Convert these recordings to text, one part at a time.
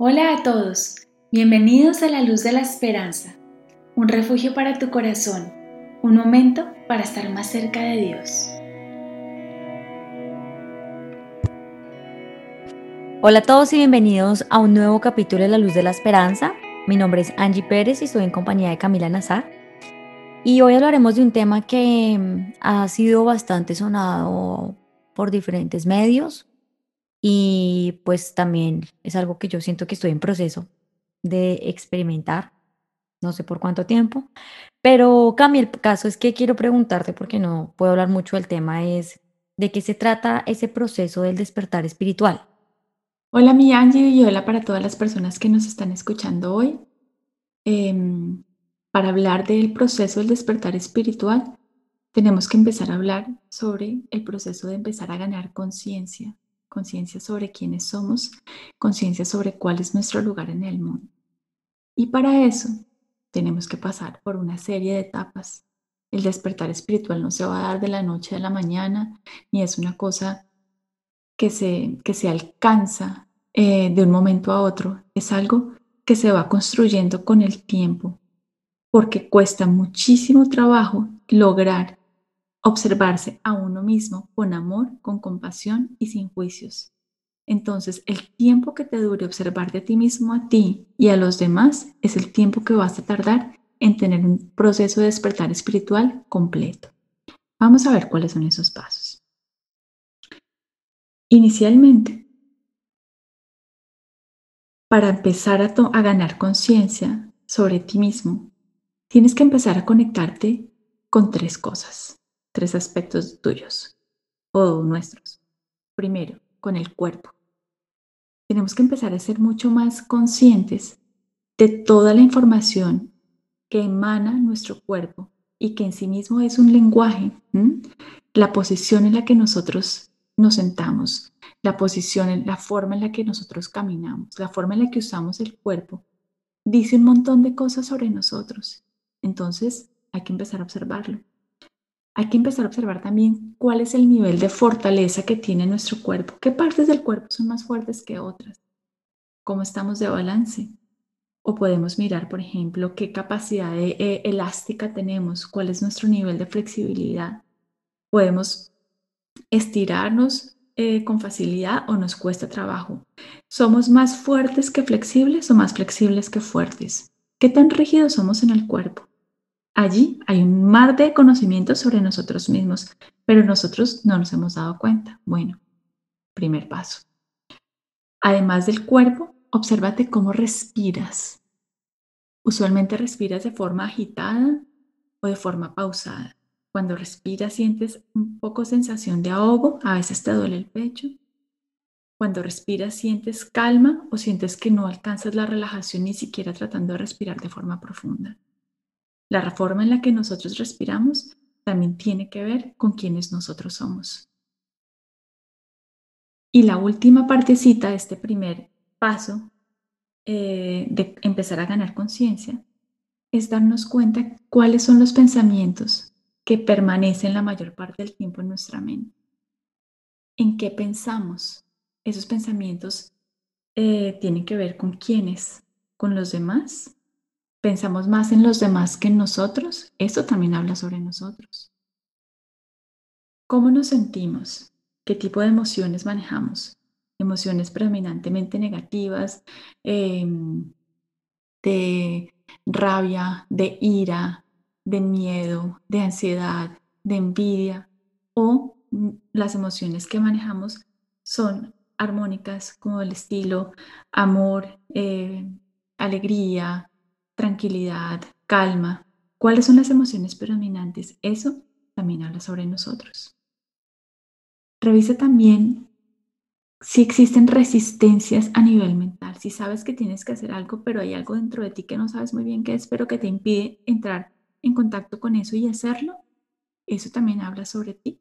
Hola a todos, bienvenidos a la luz de la esperanza, un refugio para tu corazón, un momento para estar más cerca de Dios. Hola a todos y bienvenidos a un nuevo capítulo de La Luz de la Esperanza. Mi nombre es Angie Pérez y estoy en compañía de Camila Nazar. Y hoy hablaremos de un tema que mm, ha sido bastante sonado por diferentes medios, y pues también es algo que yo siento que estoy en proceso de experimentar, no sé por cuánto tiempo, pero Cami, el caso es que quiero preguntarte, porque no puedo hablar mucho del tema, es de qué se trata ese proceso del despertar espiritual. Hola mi Angie y hola para todas las personas que nos están escuchando hoy. Em, para hablar del proceso del despertar espiritual, tenemos que empezar a hablar sobre el proceso de empezar a ganar conciencia conciencia sobre quiénes somos, conciencia sobre cuál es nuestro lugar en el mundo. Y para eso tenemos que pasar por una serie de etapas. El despertar espiritual no se va a dar de la noche a la mañana, ni es una cosa que se, que se alcanza eh, de un momento a otro. Es algo que se va construyendo con el tiempo, porque cuesta muchísimo trabajo lograr observarse a uno mismo con amor, con compasión y sin juicios. Entonces, el tiempo que te dure observarte a ti mismo, a ti y a los demás, es el tiempo que vas a tardar en tener un proceso de despertar espiritual completo. Vamos a ver cuáles son esos pasos. Inicialmente, para empezar a, a ganar conciencia sobre ti mismo, tienes que empezar a conectarte con tres cosas tres aspectos tuyos o nuestros. Primero, con el cuerpo. Tenemos que empezar a ser mucho más conscientes de toda la información que emana nuestro cuerpo y que en sí mismo es un lenguaje. La posición en la que nosotros nos sentamos, la posición, la forma en la que nosotros caminamos, la forma en la que usamos el cuerpo, dice un montón de cosas sobre nosotros. Entonces hay que empezar a observarlo hay que empezar a observar también cuál es el nivel de fortaleza que tiene nuestro cuerpo, qué partes del cuerpo son más fuertes que otras, cómo estamos de balance. O podemos mirar, por ejemplo, qué capacidad eh, elástica tenemos, cuál es nuestro nivel de flexibilidad. Podemos estirarnos eh, con facilidad o nos cuesta trabajo. ¿Somos más fuertes que flexibles o más flexibles que fuertes? ¿Qué tan rígidos somos en el cuerpo? Allí hay un mar de conocimientos sobre nosotros mismos, pero nosotros no nos hemos dado cuenta. Bueno, primer paso. Además del cuerpo, obsérvate cómo respiras. Usualmente respiras de forma agitada o de forma pausada. Cuando respiras sientes un poco sensación de ahogo, a veces te duele el pecho. Cuando respiras sientes calma o sientes que no alcanzas la relajación ni siquiera tratando de respirar de forma profunda. La forma en la que nosotros respiramos también tiene que ver con quienes nosotros somos. Y la última partecita de este primer paso eh, de empezar a ganar conciencia es darnos cuenta cuáles son los pensamientos que permanecen la mayor parte del tiempo en nuestra mente. ¿En qué pensamos? Esos pensamientos eh, tienen que ver con quiénes, con los demás pensamos más en los demás que en nosotros, eso también habla sobre nosotros. ¿Cómo nos sentimos? ¿Qué tipo de emociones manejamos? Emociones predominantemente negativas, em, de rabia, de ira, de miedo, de ansiedad, de envidia, o las emociones que manejamos son armónicas como el estilo amor, eh, alegría, tranquilidad, calma. ¿Cuáles son las emociones predominantes? Eso también habla sobre nosotros. Revisa también si existen resistencias a nivel mental, si sabes que tienes que hacer algo, pero hay algo dentro de ti que no sabes muy bien qué es, pero que te impide entrar en contacto con eso y hacerlo, eso también habla sobre ti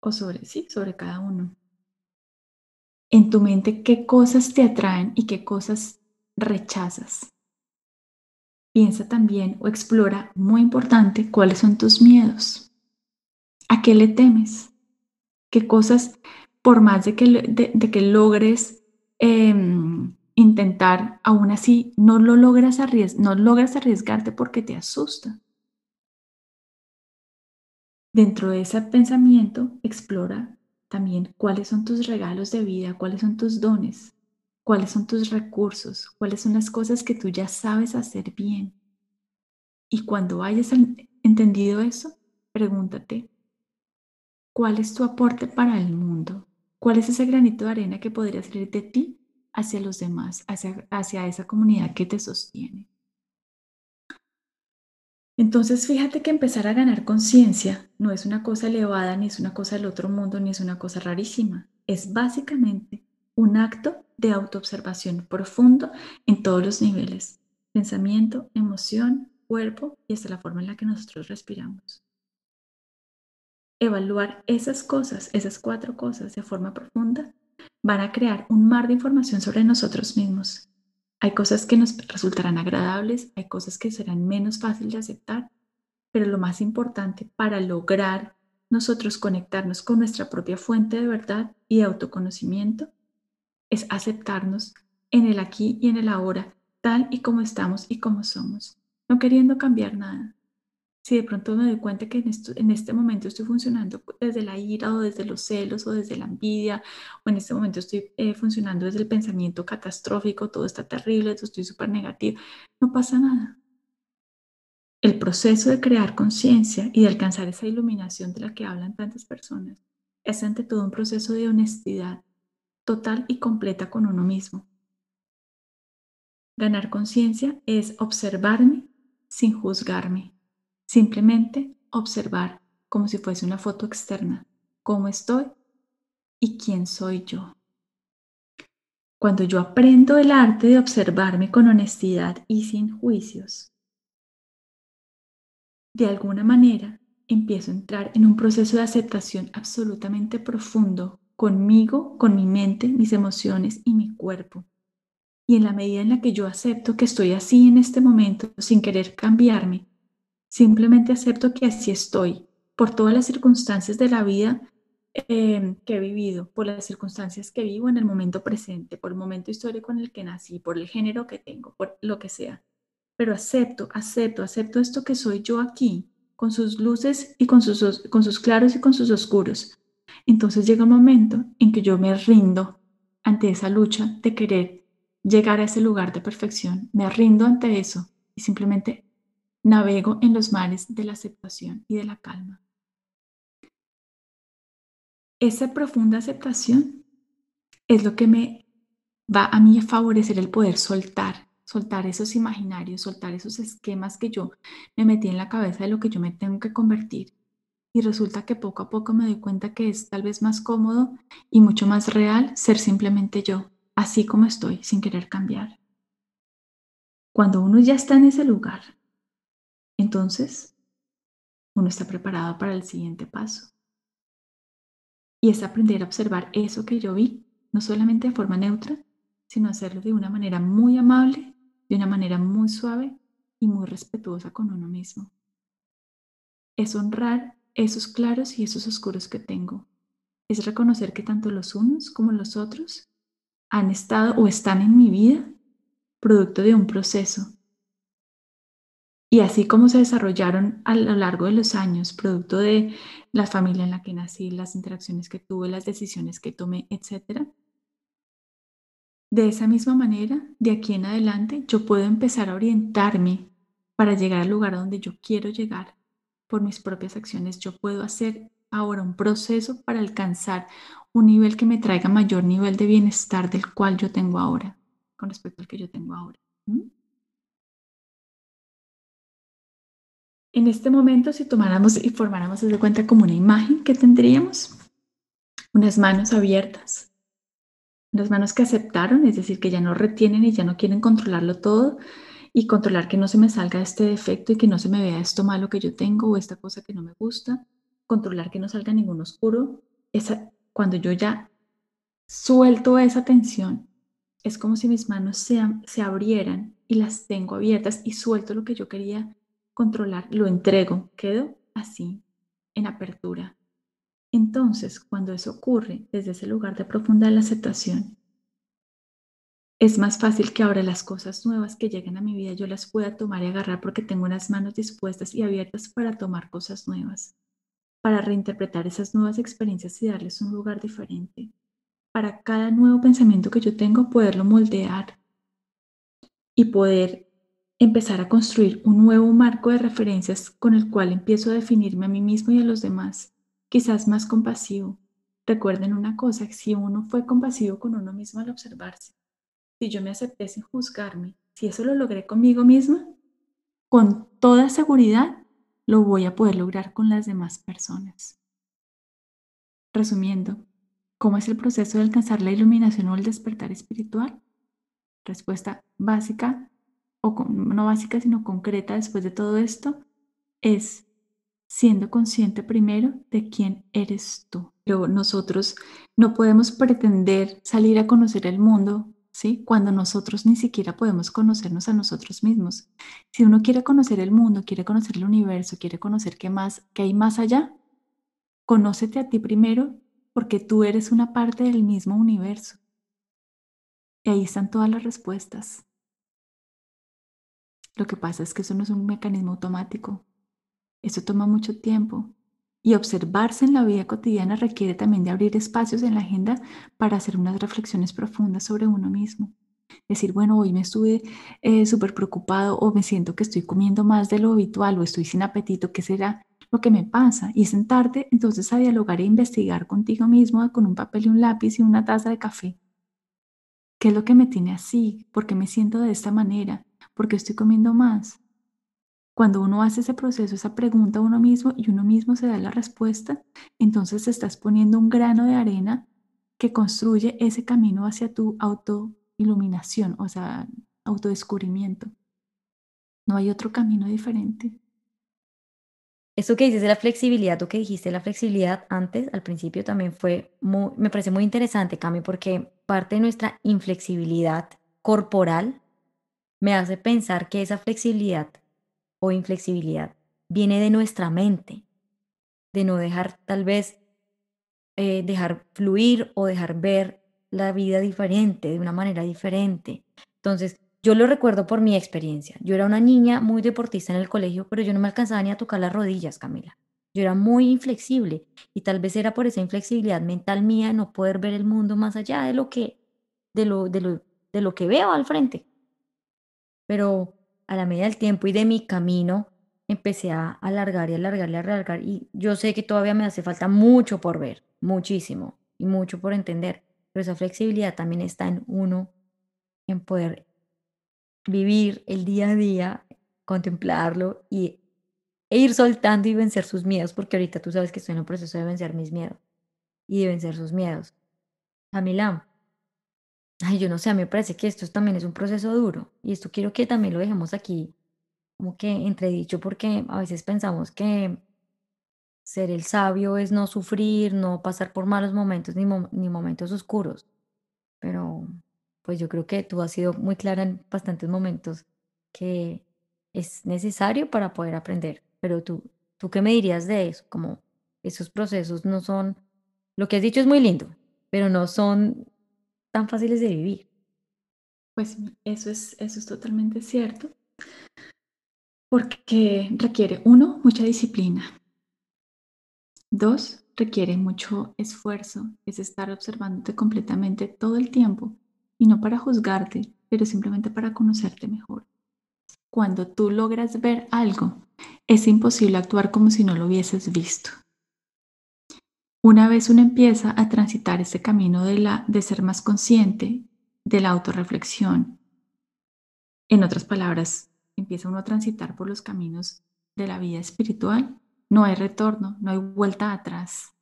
o sobre sí, sobre cada uno. En tu mente, ¿qué cosas te atraen y qué cosas rechazas? Piensa también o explora, muy importante, cuáles son tus miedos. ¿A qué le temes? ¿Qué cosas, por más de que, de, que logres em, intentar, aún así, no lo logras, no logras arriesgarte porque te asusta. Dentro de ese pensamiento, explora también cuáles son tus regalos de vida, cuáles son tus dones, cuáles son tus recursos, cuáles son las cosas que tú ya sabes hacer bien. Y cuando hayas entendido eso, pregúntate, ¿cuál es tu aporte para el mundo? ¿Cuál es ese granito de arena que podría salir de ti hacia los demás, hacia, hacia esa comunidad que te sostiene? Entonces, fíjate que empezar a ganar conciencia no es una cosa elevada, ni es una cosa del otro mundo, ni es una cosa rarísima. Es básicamente un acto de autoobservación profundo en todos los niveles, pensamiento, emoción, cuerpo y hasta la forma en la que nosotros respiramos. Evaluar esas cosas, esas cuatro cosas de forma profunda, van a crear un mar de información sobre nosotros mismos. Hay cosas que nos resultarán agradables, hay cosas que serán menos fáciles de aceptar, pero lo más importante para lograr nosotros conectarnos con nuestra propia fuente de verdad y autoconocimiento es aceptarnos en el aquí y en el ahora, tal y como estamos y como somos, no queriendo cambiar nada. Si de pronto me doy cuenta que en, este momento estoy funcionando desde la ira o desde los celos o desde la envidia, o en este momento estoy eh, funcionando desde el pensamiento catastrófico, todo está terrible, estoy súper negativo, no pasa nada. El proceso de crear conciencia y de alcanzar esa iluminación de la que hablan tantas personas es ante todo un proceso de honestidad total y completa con uno mismo. Ganar conciencia es observarme sin juzgarme, simplemente observar como si fuese una foto externa, cómo estoy y quién soy yo. Cuando yo aprendo el arte de observarme con honestidad y sin juicios, de alguna manera empiezo a entrar en un proceso de aceptación absolutamente profundo conmigo, con mi mente, mis emociones y mi cuerpo. Y en la medida en la que yo acepto que estoy así en este momento, sin querer cambiarme, simplemente acepto que así estoy, por todas las circunstancias de la vida em, que he vivido, por las circunstancias que vivo en el momento presente, por el momento histórico en el que nací, por el género que tengo, por lo que sea. Pero acepto, acepto, acepto esto que soy yo aquí, con sus luces y con sus, con sus claros y con sus oscuros. Entonces llega un momento en que yo me rindo ante esa lucha de querer llegar a ese lugar de perfección. Me rindo ante eso y simplemente navego en los mares de la aceptación y de la calma. Esa profunda aceptación es lo que me va a mí a favorecer el poder soltar, soltar esos imaginarios, soltar esos esquemas que yo me metí en la cabeza de lo que yo me tengo que convertir y resulta que poco a poco me doy cuenta que es tal vez más cómodo y mucho más real ser simplemente yo, así como estoy, sin querer cambiar. Cuando uno ya está en ese lugar, entonces uno está preparado para el siguiente paso. Y es aprender a observar eso que yo vi, no solamente de forma neutra, sino hacerlo de una manera muy amable, de una manera muy suave y muy respetuosa con uno mismo. Es honrar esos claros y esos oscuros que tengo. Es reconocer que tanto los unos como los otros han estado o están en mi vida producto de un proceso. Y así como se desarrollaron a lo largo de los años, producto de la familia en la que nací, las interacciones que tuve, las decisiones que tomé, etc. De esa misma manera, de aquí en adelante, yo puedo empezar a orientarme para llegar al lugar donde yo quiero llegar por mis propias acciones, yo puedo hacer ahora un proceso para alcanzar un nivel que me traiga mayor nivel de bienestar del cual yo tengo ahora, con respecto al que yo tengo ahora. En este momento, si tomáramos y formáramos de cuenta como una imagen que tendríamos, unas manos abiertas, unas manos que aceptaron, es decir, que ya no retienen y ya no quieren controlarlo todo, y controlar que no se me salga este defecto y que no se me vea esto malo que yo tengo o esta cosa que no me gusta, controlar que no salga ningún oscuro. Esa, cuando yo ya suelto esa tensión, es como si mis manos se, se abrieran y las tengo abiertas y suelto lo que yo quería controlar, lo entrego, quedo así, en apertura. Entonces, cuando eso ocurre desde ese lugar de profunda la aceptación, es más fácil que ahora las cosas nuevas que lleguen a mi vida yo las pueda tomar y agarrar porque tengo unas manos dispuestas y abiertas para tomar cosas nuevas, para reinterpretar esas nuevas experiencias y darles un lugar diferente. Para cada nuevo pensamiento que yo tengo, poderlo moldear y poder empezar a construir un nuevo marco de referencias con el cual empiezo a definirme a mí mismo y a los demás, quizás más compasivo. Recuerden una cosa, si uno fue compasivo con uno mismo al observarse, si yo me acepté sin juzgarme, si eso lo logré conmigo misma, con toda seguridad lo voy a poder lograr con las demás personas. Resumiendo, ¿cómo es el proceso de alcanzar la iluminación o el despertar espiritual? Respuesta básica, o no básica, sino concreta después de todo esto, es siendo consciente primero de quién eres tú. Pero nosotros no podemos pretender salir a conocer el mundo ¿sí? Cuando nosotros ni siquiera podemos conocernos a nosotros mismos. Si uno quiere conocer el mundo, quiere conocer el universo, quiere conocer qué más, qué hay más allá, conócete a ti primero porque tú eres una parte del mismo universo. Y ahí están todas las respuestas. Lo que pasa es que eso no es un mecanismo automático. Eso toma mucho tiempo. Y observarse en la vida cotidiana requiere también de abrir espacios en la agenda para hacer unas reflexiones profundas sobre uno mismo. Decir, bueno, hoy me estuve eh, súper preocupado o me siento que estoy comiendo más de lo habitual o estoy sin apetito, ¿qué será lo que me pasa? Y sentarte entonces a dialogar e investigar contigo mismo con un papel y un lápiz y una taza de café. ¿Qué es lo que me tiene así? ¿Por qué me siento de esta manera? ¿Por qué estoy comiendo más? Cuando uno hace ese proceso, esa pregunta a uno mismo y uno mismo se da la respuesta, entonces estás poniendo un grano de arena que construye ese camino hacia tu autoiluminación, o sea, autodescubrimiento. No hay otro camino diferente. Eso que dices de la flexibilidad, tú que dijiste la flexibilidad antes, al principio también fue muy, me parece muy interesante, Cami, porque parte de nuestra inflexibilidad corporal me hace pensar que esa flexibilidad o inflexibilidad viene de nuestra mente, de no dejar tal vez eh, dejar fluir o dejar ver la vida diferente, de una manera diferente. Entonces, yo lo recuerdo por mi experiencia. Yo era una niña muy deportista en el colegio, pero yo no me alcanzaba ni a tocar las rodillas, Camila. Yo era muy inflexible y tal vez era por esa inflexibilidad mental mía no poder ver el mundo más allá de lo que de lo, de lo, de lo que veo al frente. Pero a la medida del tiempo y de mi camino, empecé a alargar y alargar y alargar. Y yo sé que todavía me hace falta mucho por ver, muchísimo, y mucho por entender. Pero esa flexibilidad también está en uno, en poder vivir el día a día, contemplarlo y, e ir soltando y vencer sus miedos, porque ahorita tú sabes que estoy en un proceso de vencer mis miedos y de vencer sus miedos. Camila, Ay, yo no sé, a mí me parece que esto también es un proceso duro y esto quiero que también lo dejemos aquí como que entredicho porque a veces pensamos que ser el sabio es no sufrir, no pasar por malos momentos ni, ni momentos oscuros. Pero pues yo creo que tú has sido muy clara en bastantes momentos que es necesario para poder aprender. Pero tú, ¿tú qué me dirías de eso? Como esos procesos no son, lo que has dicho es muy lindo, pero no son tan fáciles de vivir. Pues eso es, eso es totalmente cierto, porque requiere, uno, mucha disciplina. Dos, requiere mucho esfuerzo, es estar observándote completamente todo el tiempo y no para juzgarte, pero simplemente para conocerte mejor. Cuando tú logras ver algo, es imposible actuar como si no lo hubieses visto. Una vez uno empieza a transitar ese camino de, la, de ser más consciente, de la autorreflexión, en otras palabras, empieza uno a transitar por los caminos de la vida espiritual, no hay retorno, no hay vuelta atrás.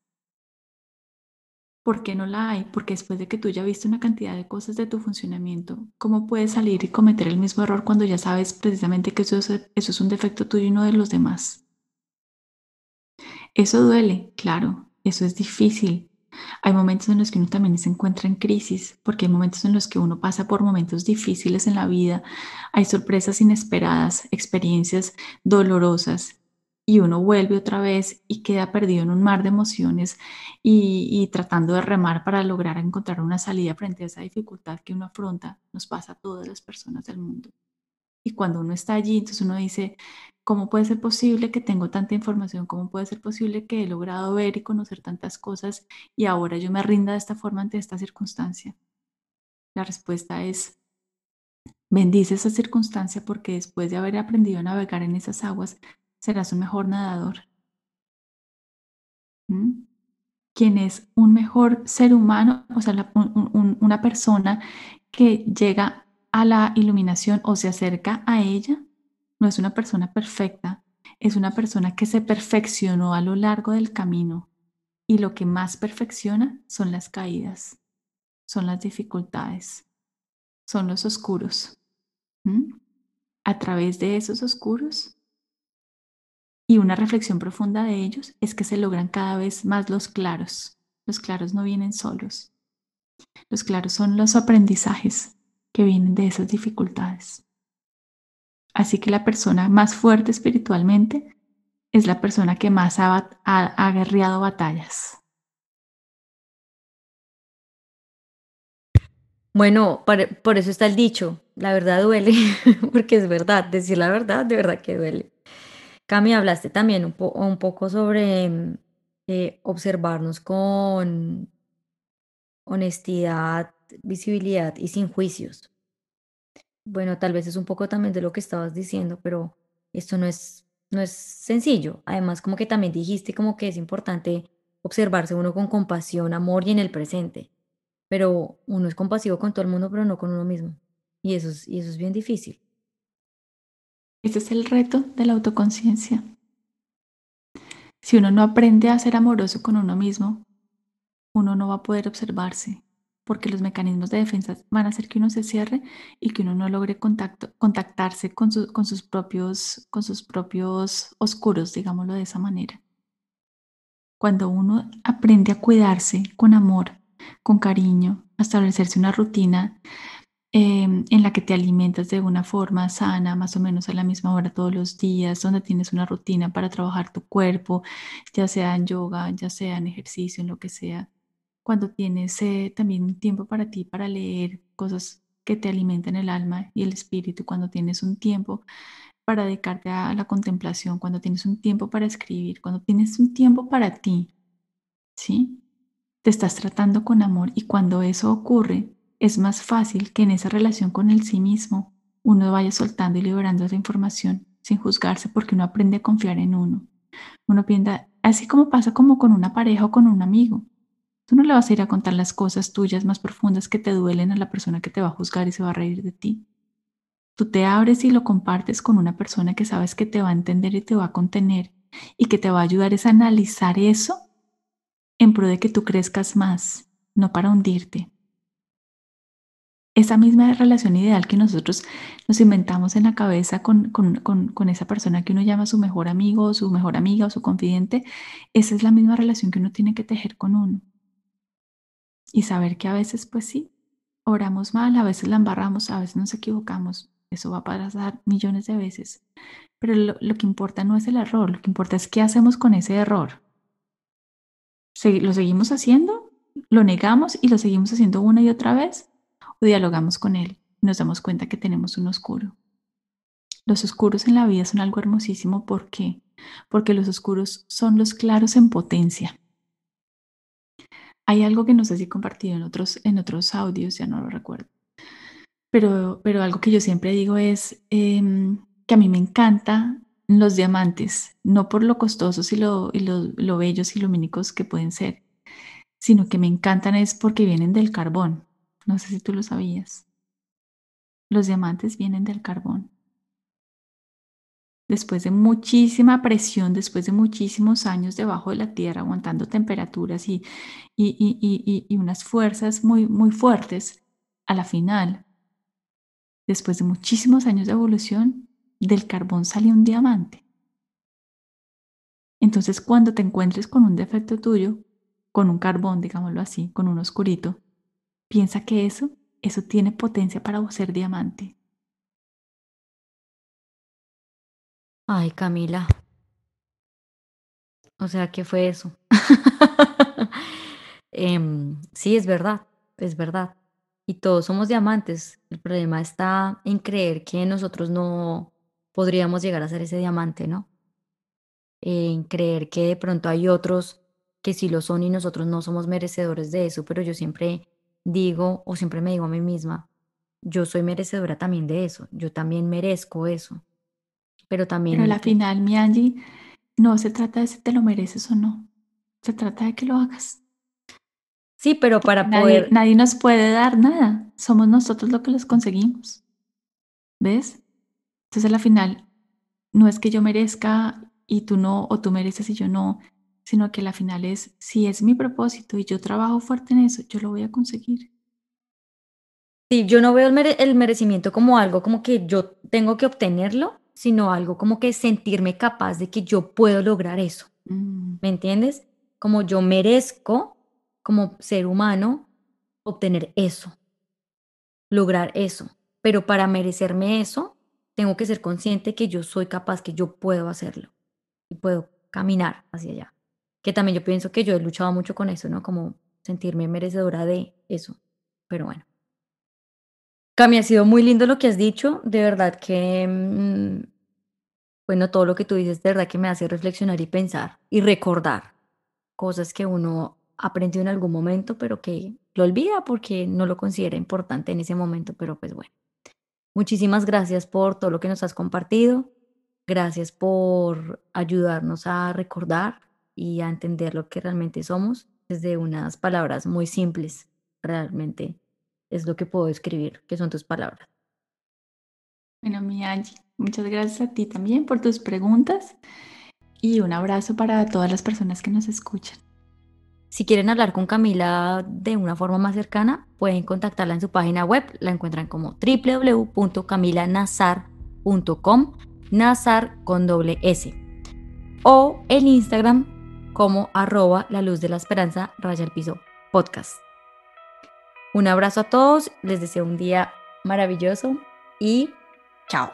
¿Por qué no la hay? Porque después de que tú ya viste una cantidad de cosas de tu funcionamiento, ¿cómo puedes salir y cometer el mismo error cuando ya sabes precisamente que eso es, eso es un defecto tuyo y no de los demás? Eso duele, claro, eso es difícil. Hay momentos en los que uno también se encuentra en crisis, porque hay momentos en los que uno pasa por momentos difíciles en la vida, hay sorpresas inesperadas, experiencias dolorosas, y uno vuelve otra vez y queda perdido en un mar de emociones y, tratando de remar para lograr encontrar una salida frente a esa dificultad que uno afronta, nos pasa a todas las personas del mundo. Y cuando uno está allí, entonces uno dice, ¿cómo puede ser posible que tengo tanta información? ¿Cómo puede ser posible que he logrado ver y conocer tantas cosas y ahora yo me rinda de esta forma ante esta circunstancia? La respuesta es, bendice esa circunstancia porque después de haber aprendido a navegar en esas aguas, serás un mejor nadador. ¿Mm? Quien es un mejor ser humano, o sea, una persona que llega a la iluminación o se acerca a ella, no es una persona perfecta, es una persona que se perfeccionó a lo largo del camino. Y lo que más perfecciona son las caídas, son las dificultades, son los oscuros. A través de esos oscuros y una reflexión profunda de ellos es que se logran cada vez más los claros. Los claros no vienen solos. Los claros son los aprendizajes que vienen de esas dificultades. Así que la persona más fuerte espiritualmente es la persona que más ha, ha, batallas. Bueno, por, eso está el dicho, la verdad duele, porque es verdad, decir la verdad de verdad que duele. Cami, hablaste también un, poco sobre eh, observarnos con honestidad, visibilidad y sin juicios. Bueno, tal vez es un poco también de lo que estabas diciendo, pero esto no es, no es sencillo. Además, como que también dijiste como que es importante observarse uno con compasión, amor y en el presente. Pero uno es compasivo con todo el mundo, pero no con uno mismo. Y eso y eso es bien difícil. Ese es el reto de la autoconciencia. Si uno no aprende a ser amoroso con uno mismo, uno no va a poder observarse, porque los mecanismos de defensa van a hacer que uno se cierre y que uno no logre contacto, contactarse con, con, sus propios, con sus propios oscuros, digámoslo de esa manera. Cuando uno aprende a cuidarse con amor, con cariño, a establecerse una rutina Em, en la que te alimentas de una forma sana, más o menos a la misma hora todos los días, donde tienes una rutina para trabajar tu cuerpo, ya sea en yoga, ya sea en ejercicio, en lo que sea. Cuando tienes eh, también un tiempo para ti, para leer cosas que te alimentan el alma y el espíritu, cuando tienes un tiempo para dedicarte a la contemplación, cuando tienes un tiempo para escribir, cuando tienes un tiempo para ti, ¿sí? Te estás tratando con amor y cuando eso ocurre, es más fácil que en esa relación con el sí mismo uno vaya soltando y liberando esa información sin juzgarse porque uno aprende a confiar en uno. Uno piensa, así como pasa como con una pareja o con un amigo. Tú no le vas a ir a contar las cosas tuyas más profundas que te duelen a la persona que te va a juzgar y se va a reír de ti. Tú te abres y lo compartes con una persona que sabes que te va a entender y te va a contener y que te va a ayudar a analizar eso en pro de que tú crezcas más, no para hundirte esa misma relación ideal que nosotros nos inventamos en la cabeza con, con, esa persona que uno llama su mejor amigo o su mejor amiga o su confidente, esa es la misma relación que uno tiene que tejer con uno. Y saber que a veces, pues sí, oramos mal, a veces la embarramos, a veces nos equivocamos. Eso va a pasar millones de veces. Pero lo, que importa no es el error, lo que importa es qué hacemos con ese error. ¿Lo seguimos haciendo? ¿Lo negamos y lo seguimos haciendo una y otra vez? dialogamos con él nos damos cuenta que tenemos un oscuro. Los oscuros en la vida son algo hermosísimo. ¿Por qué? Porque los oscuros son los claros en potencia. Hay algo que no sé si compartido en otros, en otros audios, ya no lo recuerdo. Pero, pero algo que yo siempre digo es em, que a mí me encanta los diamantes, no por lo costosos y lo, y lo, lo bellos y lumínicos que pueden ser, sino que me encantan es porque vienen del carbón. No sé si tú lo sabías. Los diamantes vienen del carbón. Después de muchísima presión, después de muchísimos años debajo de la tierra, aguantando temperaturas y, y, y unas fuerzas muy, muy fuertes, a la final, después de muchísimos años de evolución, del carbón sale un diamante. Entonces, cuando te encuentres con un defecto tuyo, con un carbón, digámoslo así, con un oscurito, Piensa que eso, eso tiene potencia para ser diamante. Ay, Camila, O sea, ¿qué fue eso? Em, sí, es verdad, es verdad. Y todos somos diamantes. El problema está en creer que nosotros no podríamos llegar a ser ese diamante, ¿no? En creer que de pronto hay otros que sí lo son y nosotros no somos merecedores de eso, pero yo siempre digo o siempre me digo a mí misma, yo soy merecedora también de eso, yo también merezco eso, pero también... Pero a la final, mi Angie, no se trata de si te lo mereces o no, se trata de que lo hagas. Sí, pero para nadie, poder... Nadie nos puede dar nada, somos nosotros los que los conseguimos, ¿ves? Entonces a la final, no es que yo merezca y tú no, o tú mereces y yo no, sino que la final es, si es mi propósito y yo trabajo fuerte en eso, yo lo voy a conseguir. Sí, yo no veo el, merecimiento como algo como que yo tengo que obtenerlo, sino algo como que sentirme capaz de que yo puedo lograr eso. Mm. ¿Me entiendes? Como yo merezco, como ser humano, obtener eso, lograr eso. Pero para merecerme eso, tengo que ser consciente que yo soy capaz, que yo puedo hacerlo y puedo caminar hacia allá. Que también yo pienso que yo he luchado mucho con eso, ¿no? Como sentirme merecedora de eso. Pero bueno. Cami, ha sido muy lindo lo que has dicho. De verdad que, mm, bueno, todo lo que tú dices, de verdad que me hace reflexionar y pensar y recordar cosas que uno aprendió en algún momento, pero que lo olvida porque no lo considera importante en ese momento. Pero pues bueno. Muchísimas gracias por todo lo que nos has compartido. Gracias por ayudarnos a recordar y a entender lo que realmente somos desde unas palabras muy simples. Realmente es lo que puedo escribir, que son tus palabras. Bueno, mi Angie, muchas gracias a ti también por tus preguntas y un abrazo para todas las personas que nos escuchan. Si quieren hablar con Camila de una forma más cercana, pueden contactarla en su página web. La encuentran como www.camilanazar.com, Nazar con doble S. O en Instagram como arroba la luz de la esperanza raya el piso podcast. Un abrazo a todos, les deseo un día maravilloso y chao.